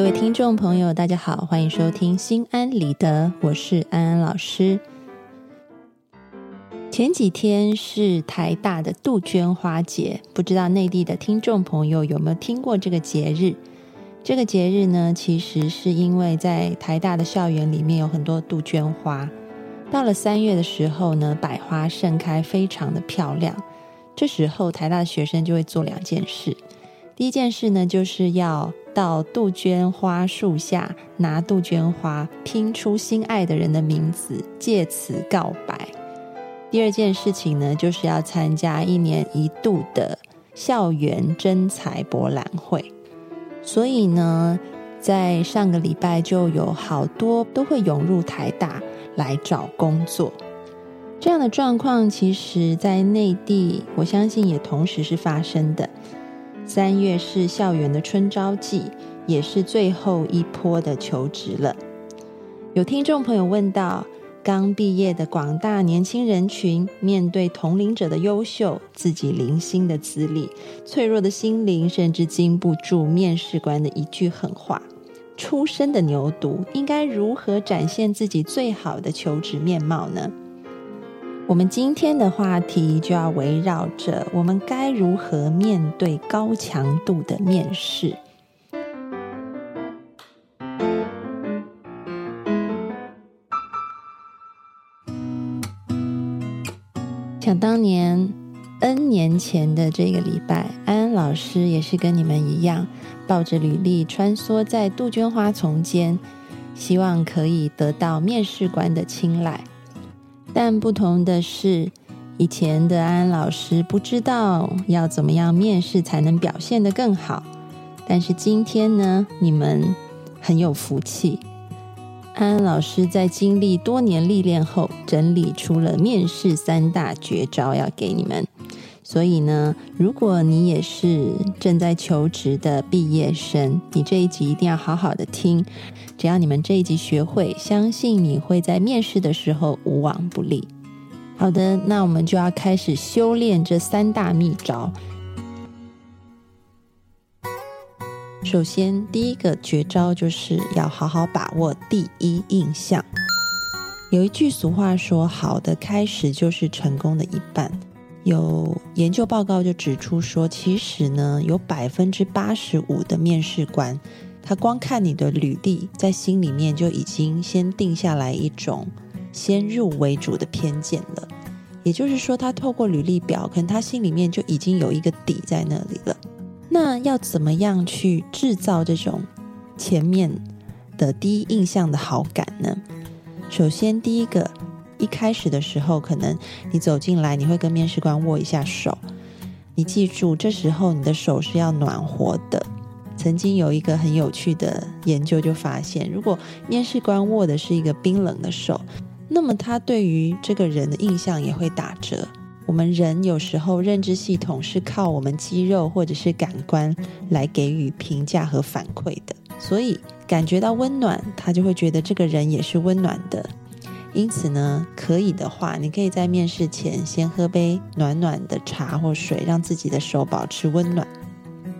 各位听众朋友，大家好，欢迎收听心安理得，我是安安老师。前几天是台大的杜鹃花节，不知道内地的听众朋友有没有听过这个节日？这个节日呢，其实是因为在台大的校园里面有很多杜鹃花，到了三月的时候呢，百花盛开，非常的漂亮。这时候台大的学生就会做两件事，第一件事呢，就是要到杜鹃花树下拿杜鹃花，拼出心爱的人的名字，借此告白。第二件事情呢，就是要参加一年一度的校园征才博览会。所以呢，在上个礼拜就有好多都会涌入台大来找工作。这样的状况，其实在内地，我相信也同时是发生的。三月是校园的春招季，也是最后一波的求职了。有听众朋友问到，刚毕业的广大年轻人群，面对同龄者的优秀，自己零星的资历，脆弱的心灵，甚至经不住面试官的一句狠话，出身的牛犊，应该如何展现自己最好的求职面貌呢？我们今天的话题就要围绕着我们该如何面对高强度的面试。想当年，N 年前的这个礼拜，安安老师也是跟你们一样，抱着履历穿梭在杜鹃花丛间，希望可以得到面试官的青睐。但不同的是，以前的安安老师不知道要怎么样面试才能表现得更好。但是今天呢，你们很有福气，安安老师在经历多年历练后，整理出了面试三大绝招要给你们。所以呢，如果你也是正在求职的毕业生，你这一集一定要好好的听。只要你们这一集学会，相信你会在面试的时候无往不利。好的，那我们就要开始修炼这三大秘招。首先，第一个绝招就是要好好把握第一印象。有一句俗话说：“好的开始就是成功的一半。”有研究报告就指出说，其实呢，有百分之八十五的面试官，他光看你的履历，在心里面就已经先定下来一种先入为主的偏见了。也就是说，他透过履历表，可能他心里面就已经有一个底在那里了。那要怎么样去制造这种前面的第一印象的好感呢？首先，第一个。一开始的时候，可能你走进来，你会跟面试官握一下手。你记住，这时候你的手是要暖和的。曾经有一个很有趣的研究就发现，如果面试官握的是一个冰冷的手，那么他对于这个人的印象也会打折。我们人有时候认知系统是靠我们肌肉或者是感官来给予评价和反馈的，所以感觉到温暖，他就会觉得这个人也是温暖的。因此呢，可以的话，你可以在面试前先喝杯暖暖的茶或水，让自己的手保持温暖。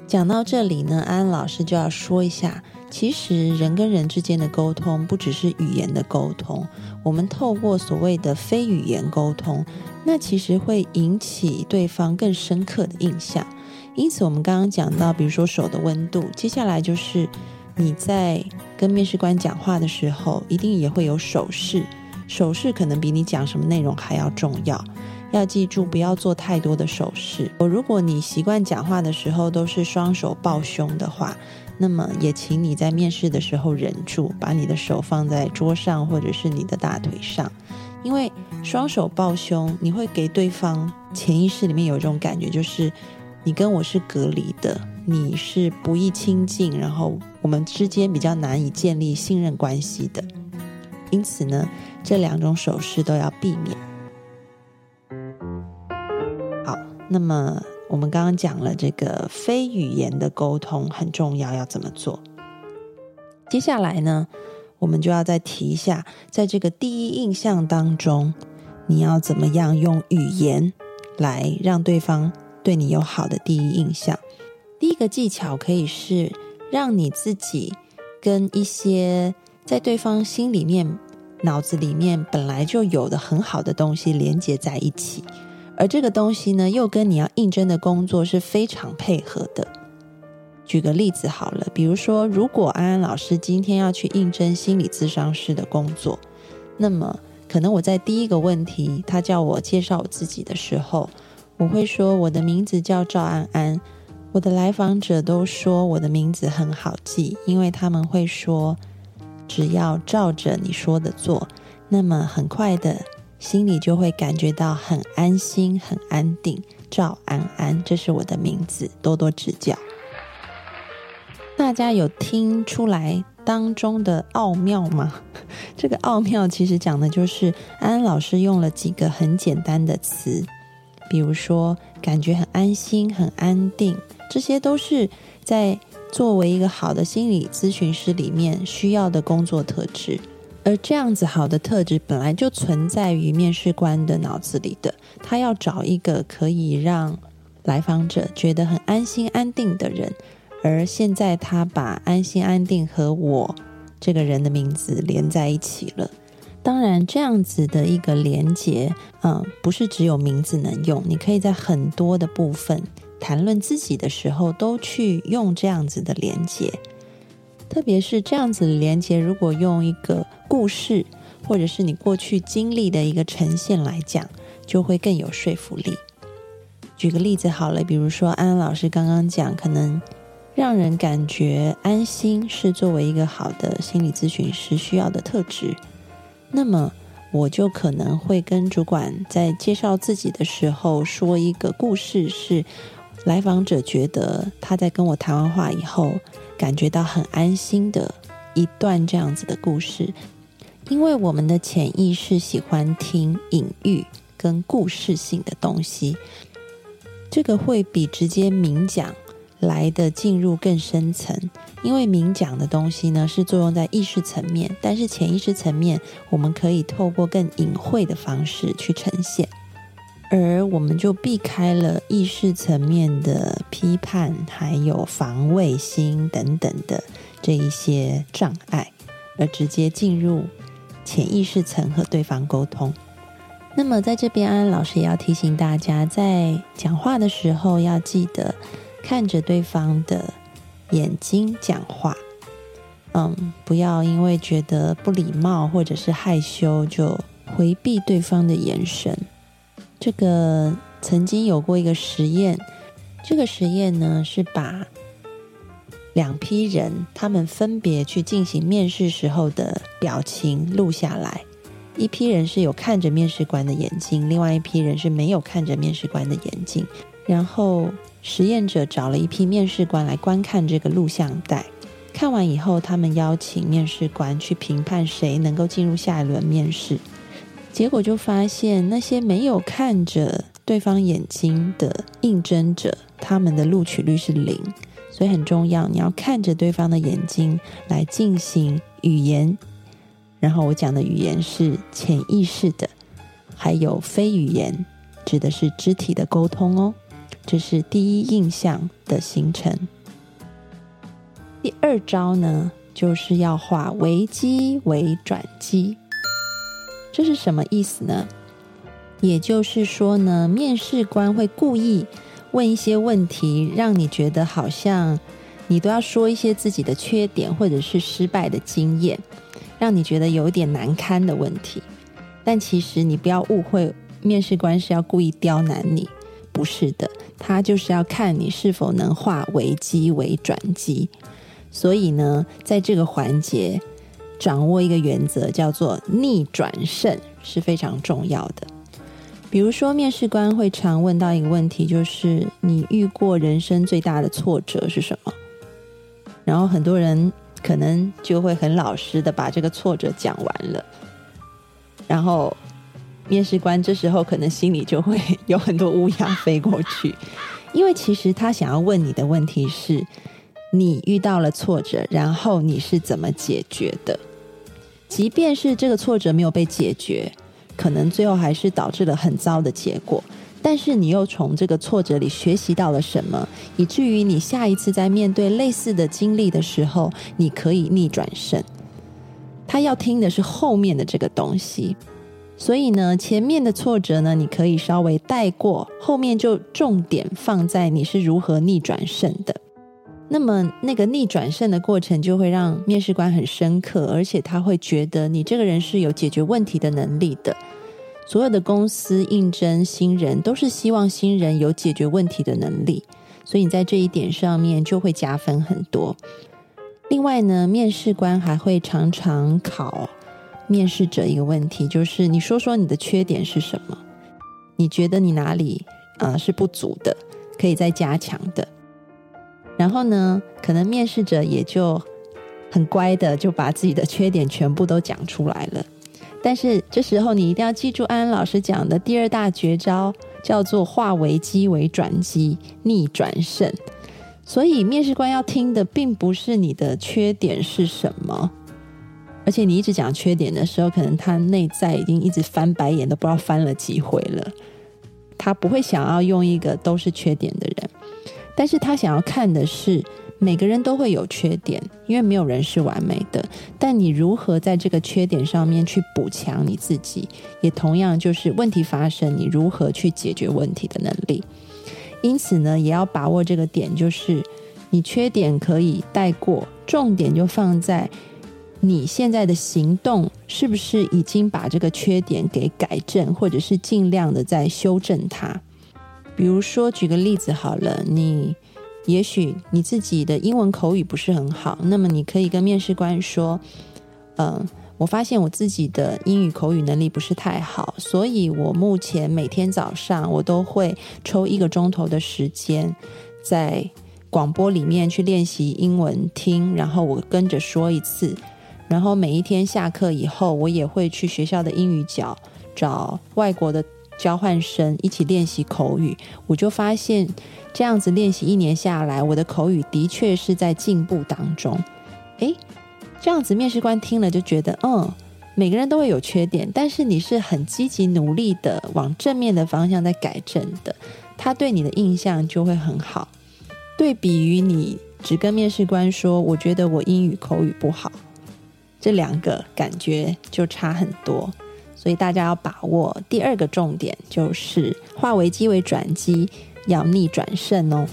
讲到这里呢，安安老师就要说一下，其实人跟人之间的沟通不只是语言的沟通，我们透过所谓的非语言沟通，那其实会引起对方更深刻的印象。因此，我们刚刚讲到，比如说手的温度，接下来就是你在跟面试官讲话的时候，一定也会有手势。手势可能比你讲什么内容还要重要，要记住不要做太多的手势。我如果你习惯讲话的时候都是双手抱胸的话，那么也请你在面试的时候忍住，把你的手放在桌上或者是你的大腿上，因为双手抱胸，你会给对方潜意识里面有一种感觉，就是你跟我是隔离的，你是不易亲近，然后我们之间比较难以建立信任关系的。因此呢，这两种手势都要避免。好，那么我们刚刚讲了这个非语言的沟通很重要，要怎么做？接下来呢，我们就要再提一下，在这个第一印象当中，你要怎么样用语言来让对方对你有好的第一印象？第一个技巧可以是让你自己跟一些。在对方心里面、脑子里面本来就有的很好的东西连接在一起，而这个东西呢，又跟你要应征的工作是非常配合的。举个例子好了，比如说，如果安安老师今天要去应征心理咨商师的工作，那么可能我在第一个问题，他叫我介绍我自己的时候，我会说我的名字叫赵安安。我的来访者都说我的名字很好记，因为他们会说。只要照着你说的做，那么很快的心里就会感觉到很安心、很安定。赵安安，这是我的名字，多多指教。大家有听出来当中的奥妙吗？这个奥妙其实讲的就是安安老师用了几个很简单的词，比如说感觉很安心、很安定，这些都是在。作为一个好的心理咨询师，里面需要的工作特质，而这样子好的特质本来就存在于面试官的脑子里的。他要找一个可以让来访者觉得很安心安定的人，而现在他把安心安定和我这个人的名字连在一起了。当然，这样子的一个连接，嗯，不是只有名字能用，你可以在很多的部分。谈论自己的时候，都去用这样子的连接，特别是这样子的连接，如果用一个故事，或者是你过去经历的一个呈现来讲，就会更有说服力。举个例子好了，比如说安安老师刚刚讲，可能让人感觉安心是作为一个好的心理咨询师需要的特质，那么我就可能会跟主管在介绍自己的时候说一个故事是。来访者觉得他在跟我谈完话以后，感觉到很安心的一段这样子的故事，因为我们的潜意识喜欢听隐喻跟故事性的东西，这个会比直接明讲来的进入更深层，因为明讲的东西呢是作用在意识层面，但是潜意识层面我们可以透过更隐晦的方式去呈现。而我们就避开了意识层面的批判，还有防卫心等等的这一些障碍，而直接进入潜意识层和对方沟通。那么，在这边，安安老师也要提醒大家，在讲话的时候要记得看着对方的眼睛讲话。嗯，不要因为觉得不礼貌或者是害羞，就回避对方的眼神。这个曾经有过一个实验，这个实验呢是把两批人，他们分别去进行面试时候的表情录下来。一批人是有看着面试官的眼睛，另外一批人是没有看着面试官的眼睛。然后实验者找了一批面试官来观看这个录像带，看完以后，他们邀请面试官去评判谁能够进入下一轮面试。结果就发现，那些没有看着对方眼睛的应征者，他们的录取率是零。所以很重要，你要看着对方的眼睛来进行语言。然后我讲的语言是潜意识的，还有非语言，指的是肢体的沟通哦。这是第一印象的形成。第二招呢，就是要化危机为转机。这是什么意思呢？也就是说呢，面试官会故意问一些问题，让你觉得好像你都要说一些自己的缺点或者是失败的经验，让你觉得有点难堪的问题。但其实你不要误会，面试官是要故意刁难你，不是的，他就是要看你是否能化危机为转机。所以呢，在这个环节。掌握一个原则，叫做逆转胜是非常重要的。比如说，面试官会常问到一个问题，就是你遇过人生最大的挫折是什么？然后很多人可能就会很老实的把这个挫折讲完了，然后面试官这时候可能心里就会 有很多乌鸦飞过去，因为其实他想要问你的问题是，你遇到了挫折，然后你是怎么解决的？即便是这个挫折没有被解决。可能最后还是导致了很糟的结果，但是你又从这个挫折里学习到了什么，以至于你下一次在面对类似的经历的时候，你可以逆转胜。他要听的是后面的这个东西，所以呢，前面的挫折呢，你可以稍微带过，后面就重点放在你是如何逆转胜的。那么，那个逆转胜的过程就会让面试官很深刻，而且他会觉得你这个人是有解决问题的能力的。所有的公司应征新人，都是希望新人有解决问题的能力，所以你在这一点上面就会加分很多。另外呢，面试官还会常常考面试者一个问题，就是你说说你的缺点是什么？你觉得你哪里呃是不足的，可以再加强的？然后呢，可能面试者也就很乖的，就把自己的缺点全部都讲出来了。但是这时候你一定要记住安安老师讲的第二大绝招，叫做化危机为转机，逆转胜。所以面试官要听的并不是你的缺点是什么，而且你一直讲缺点的时候，可能他内在已经一直翻白眼，都不知道翻了几回了。他不会想要用一个都是缺点的人。但是他想要看的是，每个人都会有缺点，因为没有人是完美的。但你如何在这个缺点上面去补强你自己，也同样就是问题发生，你如何去解决问题的能力。因此呢，也要把握这个点，就是你缺点可以带过，重点就放在你现在的行动是不是已经把这个缺点给改正，或者是尽量的在修正它。比如说，举个例子好了，你也许你自己的英文口语不是很好，那么你可以跟面试官说：“嗯，我发现我自己的英语口语能力不是太好，所以我目前每天早上我都会抽一个钟头的时间，在广播里面去练习英文听，然后我跟着说一次，然后每一天下课以后，我也会去学校的英语角找外国的。”交换生一起练习口语，我就发现这样子练习一年下来，我的口语的确是在进步当中。诶，这样子面试官听了就觉得，嗯，每个人都会有缺点，但是你是很积极努力的往正面的方向在改正的，他对你的印象就会很好。对比于你只跟面试官说，我觉得我英语口语不好，这两个感觉就差很多。所以大家要把握第二个重点，就是化危机为转机，要逆转胜哦。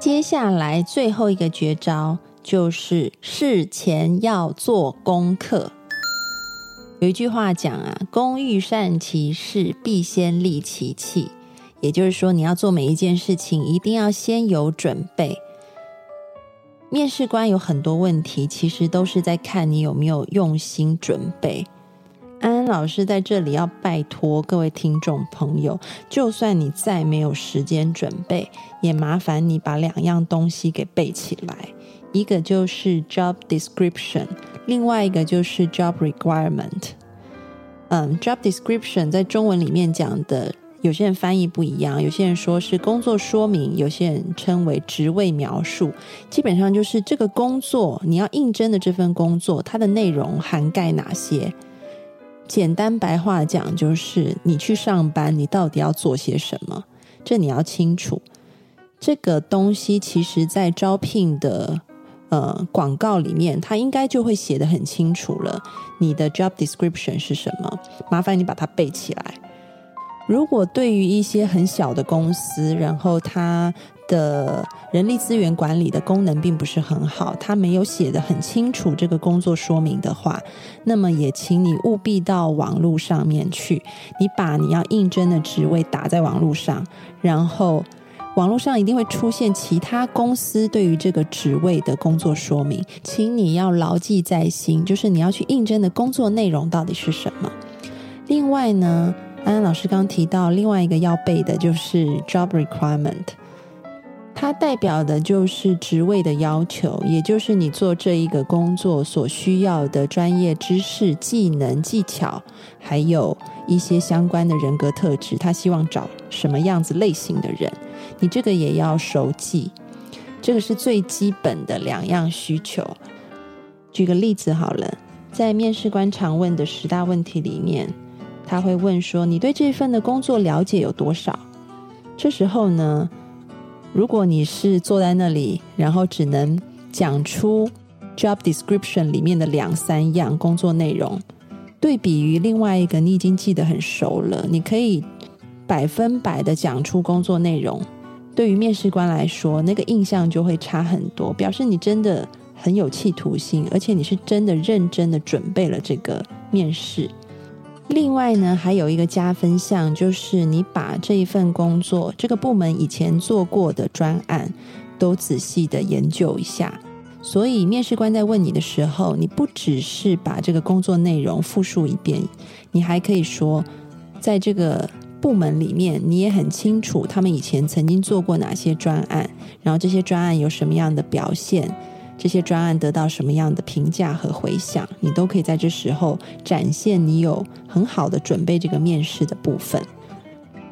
接下来最后一个绝招就是事前要做功课。有一句话讲啊，“工欲善其事，必先利其器”，也就是说，你要做每一件事情，一定要先有准备。面试官有很多问题，其实都是在看你有没有用心准备。安安老师在这里要拜托各位听众朋友，就算你再没有时间准备，也麻烦你把两样东西给背起来。一个就是 job description，另外一个就是 job requirement。嗯，job description 在中文里面讲的。有些人翻译不一样，有些人说是工作说明，有些人称为职位描述。基本上就是这个工作你要应征的这份工作，它的内容涵盖哪些？简单白话讲，就是你去上班，你到底要做些什么？这你要清楚。这个东西其实在招聘的呃广告里面，它应该就会写的很清楚了。你的 job description 是什么？麻烦你把它背起来。如果对于一些很小的公司，然后它的人力资源管理的功能并不是很好，它没有写的很清楚这个工作说明的话，那么也请你务必到网络上面去，你把你要应征的职位打在网络上，然后网络上一定会出现其他公司对于这个职位的工作说明，请你要牢记在心，就是你要去应征的工作内容到底是什么。另外呢，安安老师刚提到另外一个要背的就是 job requirement，它代表的就是职位的要求，也就是你做这一个工作所需要的专业知识、技能、技巧，还有一些相关的人格特质。他希望找什么样子类型的人。你这个也要熟记，这个是最基本的两样需求。举个例子好了，在面试官常问的十大问题里面，他会问说：“你对这份的工作了解有多少？”这时候呢，如果你是坐在那里，然后只能讲出 job description 里面的两三样工作内容，对比于另外一个你已经记得很熟了，你可以百分百的讲出工作内容。对于面试官来说，那个印象就会差很多，表示你真的很有企图心，而且你是真的认真的准备了这个面试。另外呢，还有一个加分项，就是你把这一份工作、这个部门以前做过的专案都仔细的研究一下。所以面试官在问你的时候，你不只是把这个工作内容复述一遍，你还可以说，在这个。部门里面，你也很清楚他们以前曾经做过哪些专案，然后这些专案有什么样的表现，这些专案得到什么样的评价和回响，你都可以在这时候展现你有很好的准备这个面试的部分。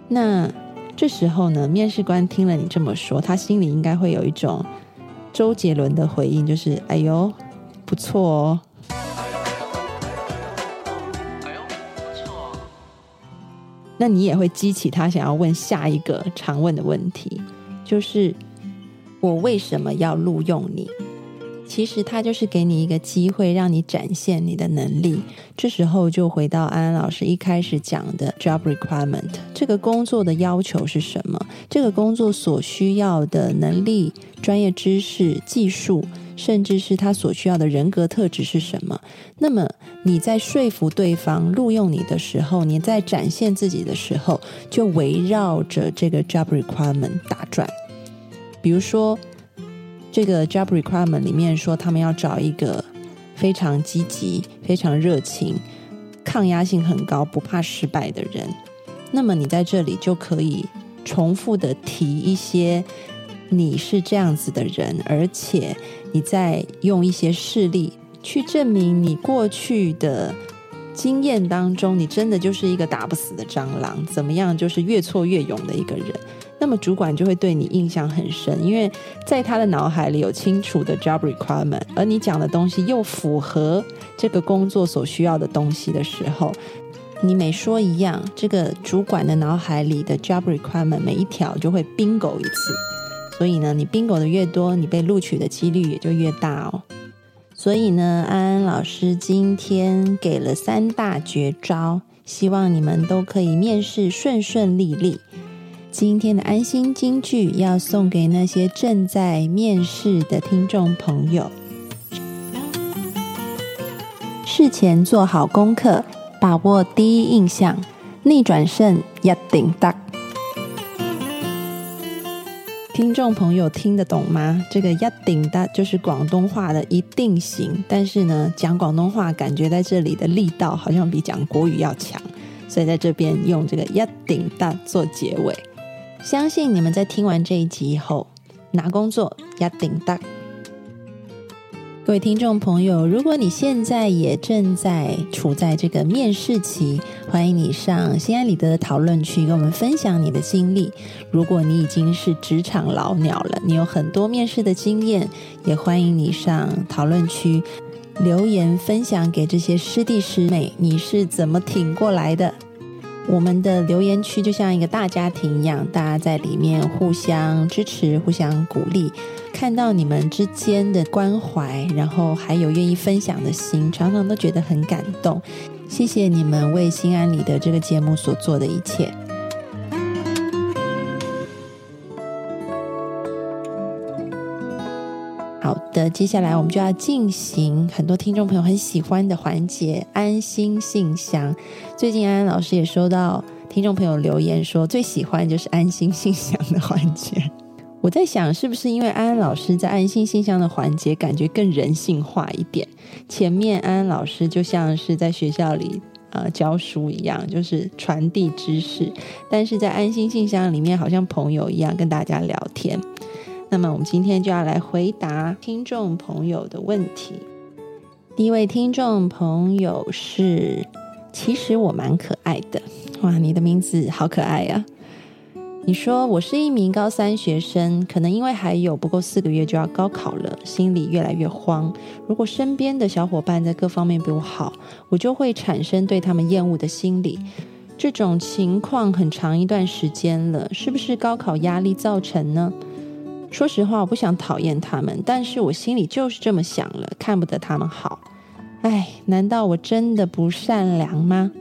那这时候呢，面试官听了你这么说，他心里应该会有一种周杰伦的回应，就是“哎呦，不错哦。”那你也会激起他想要问下一个常问的问题，就是我为什么要录用你？其实他就是给你一个机会，让你展现你的能力。这时候就回到安安老师一开始讲的 job requirement，这个工作的要求是什么？这个工作所需要的能力、专业知识、技术。甚至是他所需要的人格特质是什么？那么你在说服对方录用你的时候，你在展现自己的时候，就围绕着这个 job requirement 打转。比如说，这个 job requirement 里面说他们要找一个非常积极、非常热情、抗压性很高、不怕失败的人。那么你在这里就可以重复的提一些。你是这样子的人，而且你在用一些事例去证明你过去的经验当中，你真的就是一个打不死的蟑螂，怎么样，就是越挫越勇的一个人。那么主管就会对你印象很深，因为在他的脑海里有清楚的 job requirement，而你讲的东西又符合这个工作所需要的东西的时候，你每说一样，这个主管的脑海里的 job requirement 每一条就会 bingo 一次。所以呢，你 bingo 的越多，你被录取的几率也就越大哦。所以呢，安安老师今天给了三大绝招，希望你们都可以面试顺顺利利。今天的安心金句要送给那些正在面试的听众朋友：事前做好功课，把握第一印象，逆转胜一定得。听众朋友听得懂吗？这个“一定的”就是广东话的“一定行”，但是呢，讲广东话感觉在这里的力道好像比讲国语要强，所以在这边用这个“一定的”做结尾。相信你们在听完这一集以后，拿工作“一定的”。各位听众朋友，如果你现在也正在处在这个面试期，欢迎你上心安理得的讨论区跟我们分享你的经历。如果你已经是职场老鸟了，你有很多面试的经验，也欢迎你上讨论区留言分享给这些师弟师妹，你是怎么挺过来的？我们的留言区就像一个大家庭一样，大家在里面互相支持、互相鼓励。看到你们之间的关怀，然后还有愿意分享的心，常常都觉得很感动。谢谢你们为心安理得这个节目所做的一切。的，接下来我们就要进行很多听众朋友很喜欢的环节——安心信箱。最近安安老师也收到。听众朋友留言说，最喜欢就是安心信箱的环节。我在想，是不是因为安安老师在安心信箱的环节感觉更人性化一点？前面安安老师就像是在学校里呃教书一样，就是传递知识；但是在安心信箱里面，好像朋友一样跟大家聊天。那么，我们今天就要来回答听众朋友的问题。第一位听众朋友是，其实我蛮可爱的。哇，你的名字好可爱呀！你说我是一名高三学生，可能因为还有不够四个月就要高考了，心里越来越慌。如果身边的小伙伴在各方面比我好，我就会产生对他们厌恶的心理。这种情况很长一段时间了，是不是高考压力造成呢？说实话，我不想讨厌他们，但是我心里就是这么想了，看不得他们好。哎，难道我真的不善良吗？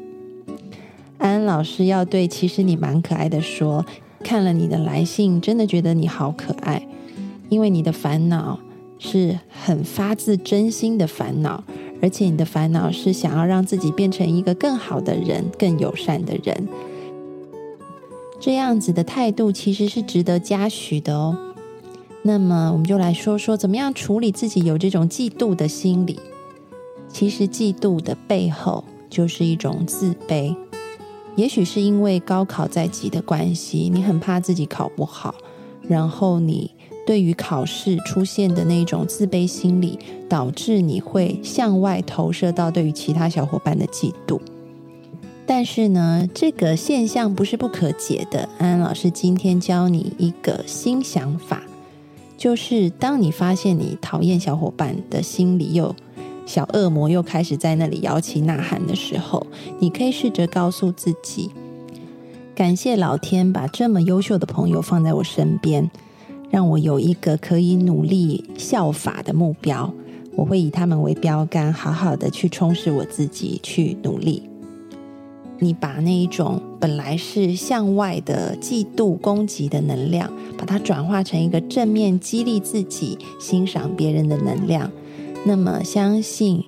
安安老师要对其实你蛮可爱的说。看了你的来信，真的觉得你好可爱，因为你的烦恼是很发自真心的烦恼，而且你的烦恼是想要让自己变成一个更好的人、更友善的人。这样子的态度其实是值得嘉许的哦。那么，我们就来说说怎么样处理自己有这种嫉妒的心理。其实，嫉妒的背后就是一种自卑。也许是因为高考在即的关系，你很怕自己考不好，然后你对于考试出现的那种自卑心理，导致你会向外投射到对于其他小伙伴的嫉妒。但是呢，这个现象不是不可解的。安安老师今天教你一个新想法，就是当你发现你讨厌小伙伴的心里又。小恶魔又开始在那里摇旗呐喊的时候，你可以试着告诉自己：感谢老天把这么优秀的朋友放在我身边，让我有一个可以努力效法的目标。我会以他们为标杆，好好的去充实我自己，去努力。你把那一种本来是向外的嫉妒、攻击的能量，把它转化成一个正面激励自己、欣赏别人的能量。那么，相信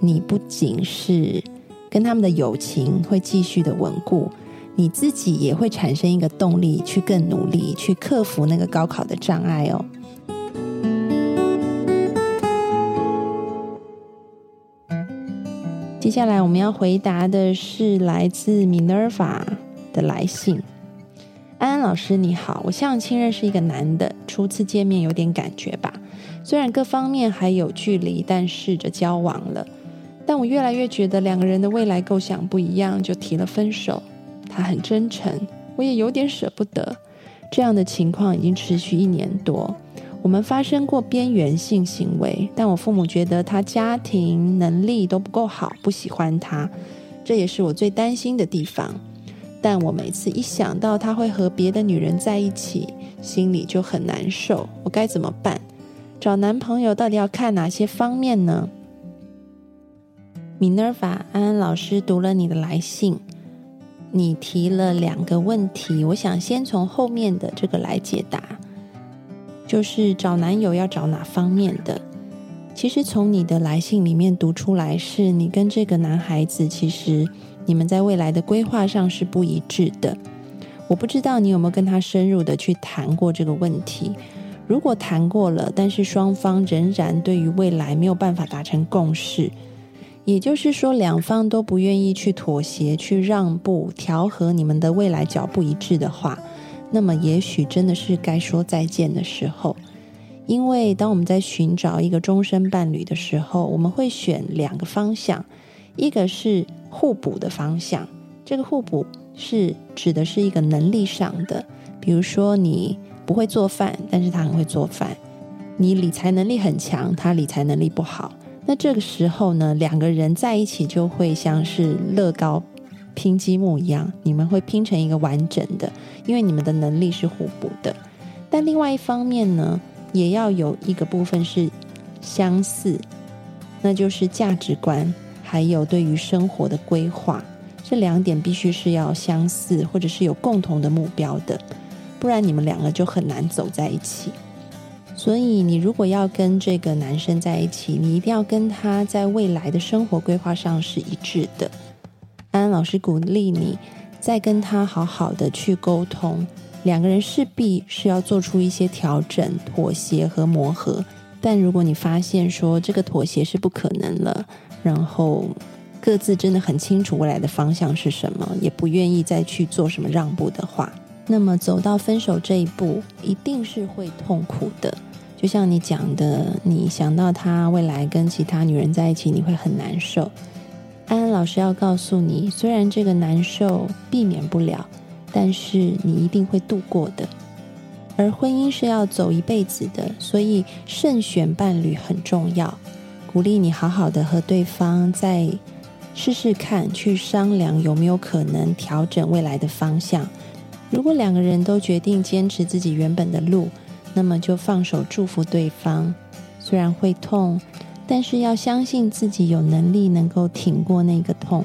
你不仅是跟他们的友情会继续的稳固，你自己也会产生一个动力，去更努力，去克服那个高考的障碍哦。接下来我们要回答的是来自 Minerva 的来信。安安老师你好，我相亲认识一个男的，初次见面有点感觉吧。虽然各方面还有距离，但试着交往了。但我越来越觉得两个人的未来构想不一样，就提了分手。他很真诚，我也有点舍不得。这样的情况已经持续一年多。我们发生过边缘性行为，但我父母觉得他家庭能力都不够好，不喜欢他。这也是我最担心的地方。但我每次一想到他会和别的女人在一起，心里就很难受。我该怎么办？找男朋友到底要看哪些方面呢？米娜法安安老师读了你的来信，你提了两个问题，我想先从后面的这个来解答，就是找男友要找哪方面的？其实从你的来信里面读出来，是你跟这个男孩子其实你们在未来的规划上是不一致的。我不知道你有没有跟他深入的去谈过这个问题。如果谈过了，但是双方仍然对于未来没有办法达成共识，也就是说两方都不愿意去妥协、去让步、调和你们的未来脚步一致的话，那么也许真的是该说再见的时候。因为当我们在寻找一个终身伴侣的时候，我们会选两个方向，一个是互补的方向，这个互补是指的是一个能力上的，比如说你。不会做饭，但是他很会做饭。你理财能力很强，他理财能力不好。那这个时候呢，两个人在一起就会像是乐高拼积木一样，你们会拼成一个完整的，因为你们的能力是互补的。但另外一方面呢，也要有一个部分是相似，那就是价值观还有对于生活的规划，这两点必须是要相似，或者是有共同的目标的。不然你们两个就很难走在一起。所以，你如果要跟这个男生在一起，你一定要跟他在未来的生活规划上是一致的。安老师鼓励你再跟他好好的去沟通。两个人势必是要做出一些调整、妥协和磨合。但如果你发现说这个妥协是不可能了，然后各自真的很清楚未来的方向是什么，也不愿意再去做什么让步的话，那么走到分手这一步，一定是会痛苦的。就像你讲的，你想到他未来跟其他女人在一起，你会很难受。安安老师要告诉你，虽然这个难受避免不了，但是你一定会度过的。而婚姻是要走一辈子的，所以慎选伴侣很重要。鼓励你好好的和对方再试试看，去商量有没有可能调整未来的方向。如果两个人都决定坚持自己原本的路，那么就放手祝福对方。虽然会痛，但是要相信自己有能力能够挺过那个痛。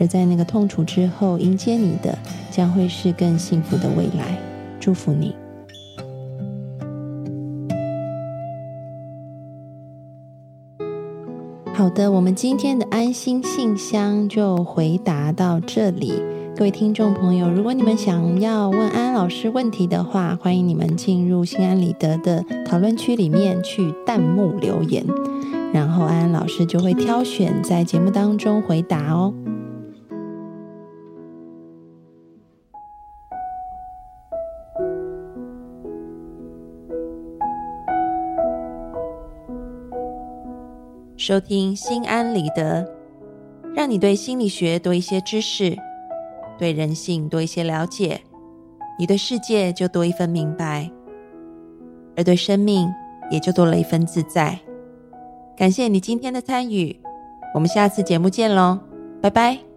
而在那个痛楚之后，迎接你的将会是更幸福的未来。祝福你。好的，我们今天的安心信箱就回答到这里。各位听众朋友，如果你们想要问安老师问题的话，欢迎你们进入心安理得的讨论区里面去弹幕留言，然后安安老师就会挑选在节目当中回答哦。收听心安理得，让你对心理学多一些知识，对人性多一些了解，你对世界就多一份明白，而对生命也就多了一份自在。感谢你今天的参与，我们下次节目见喽，拜拜。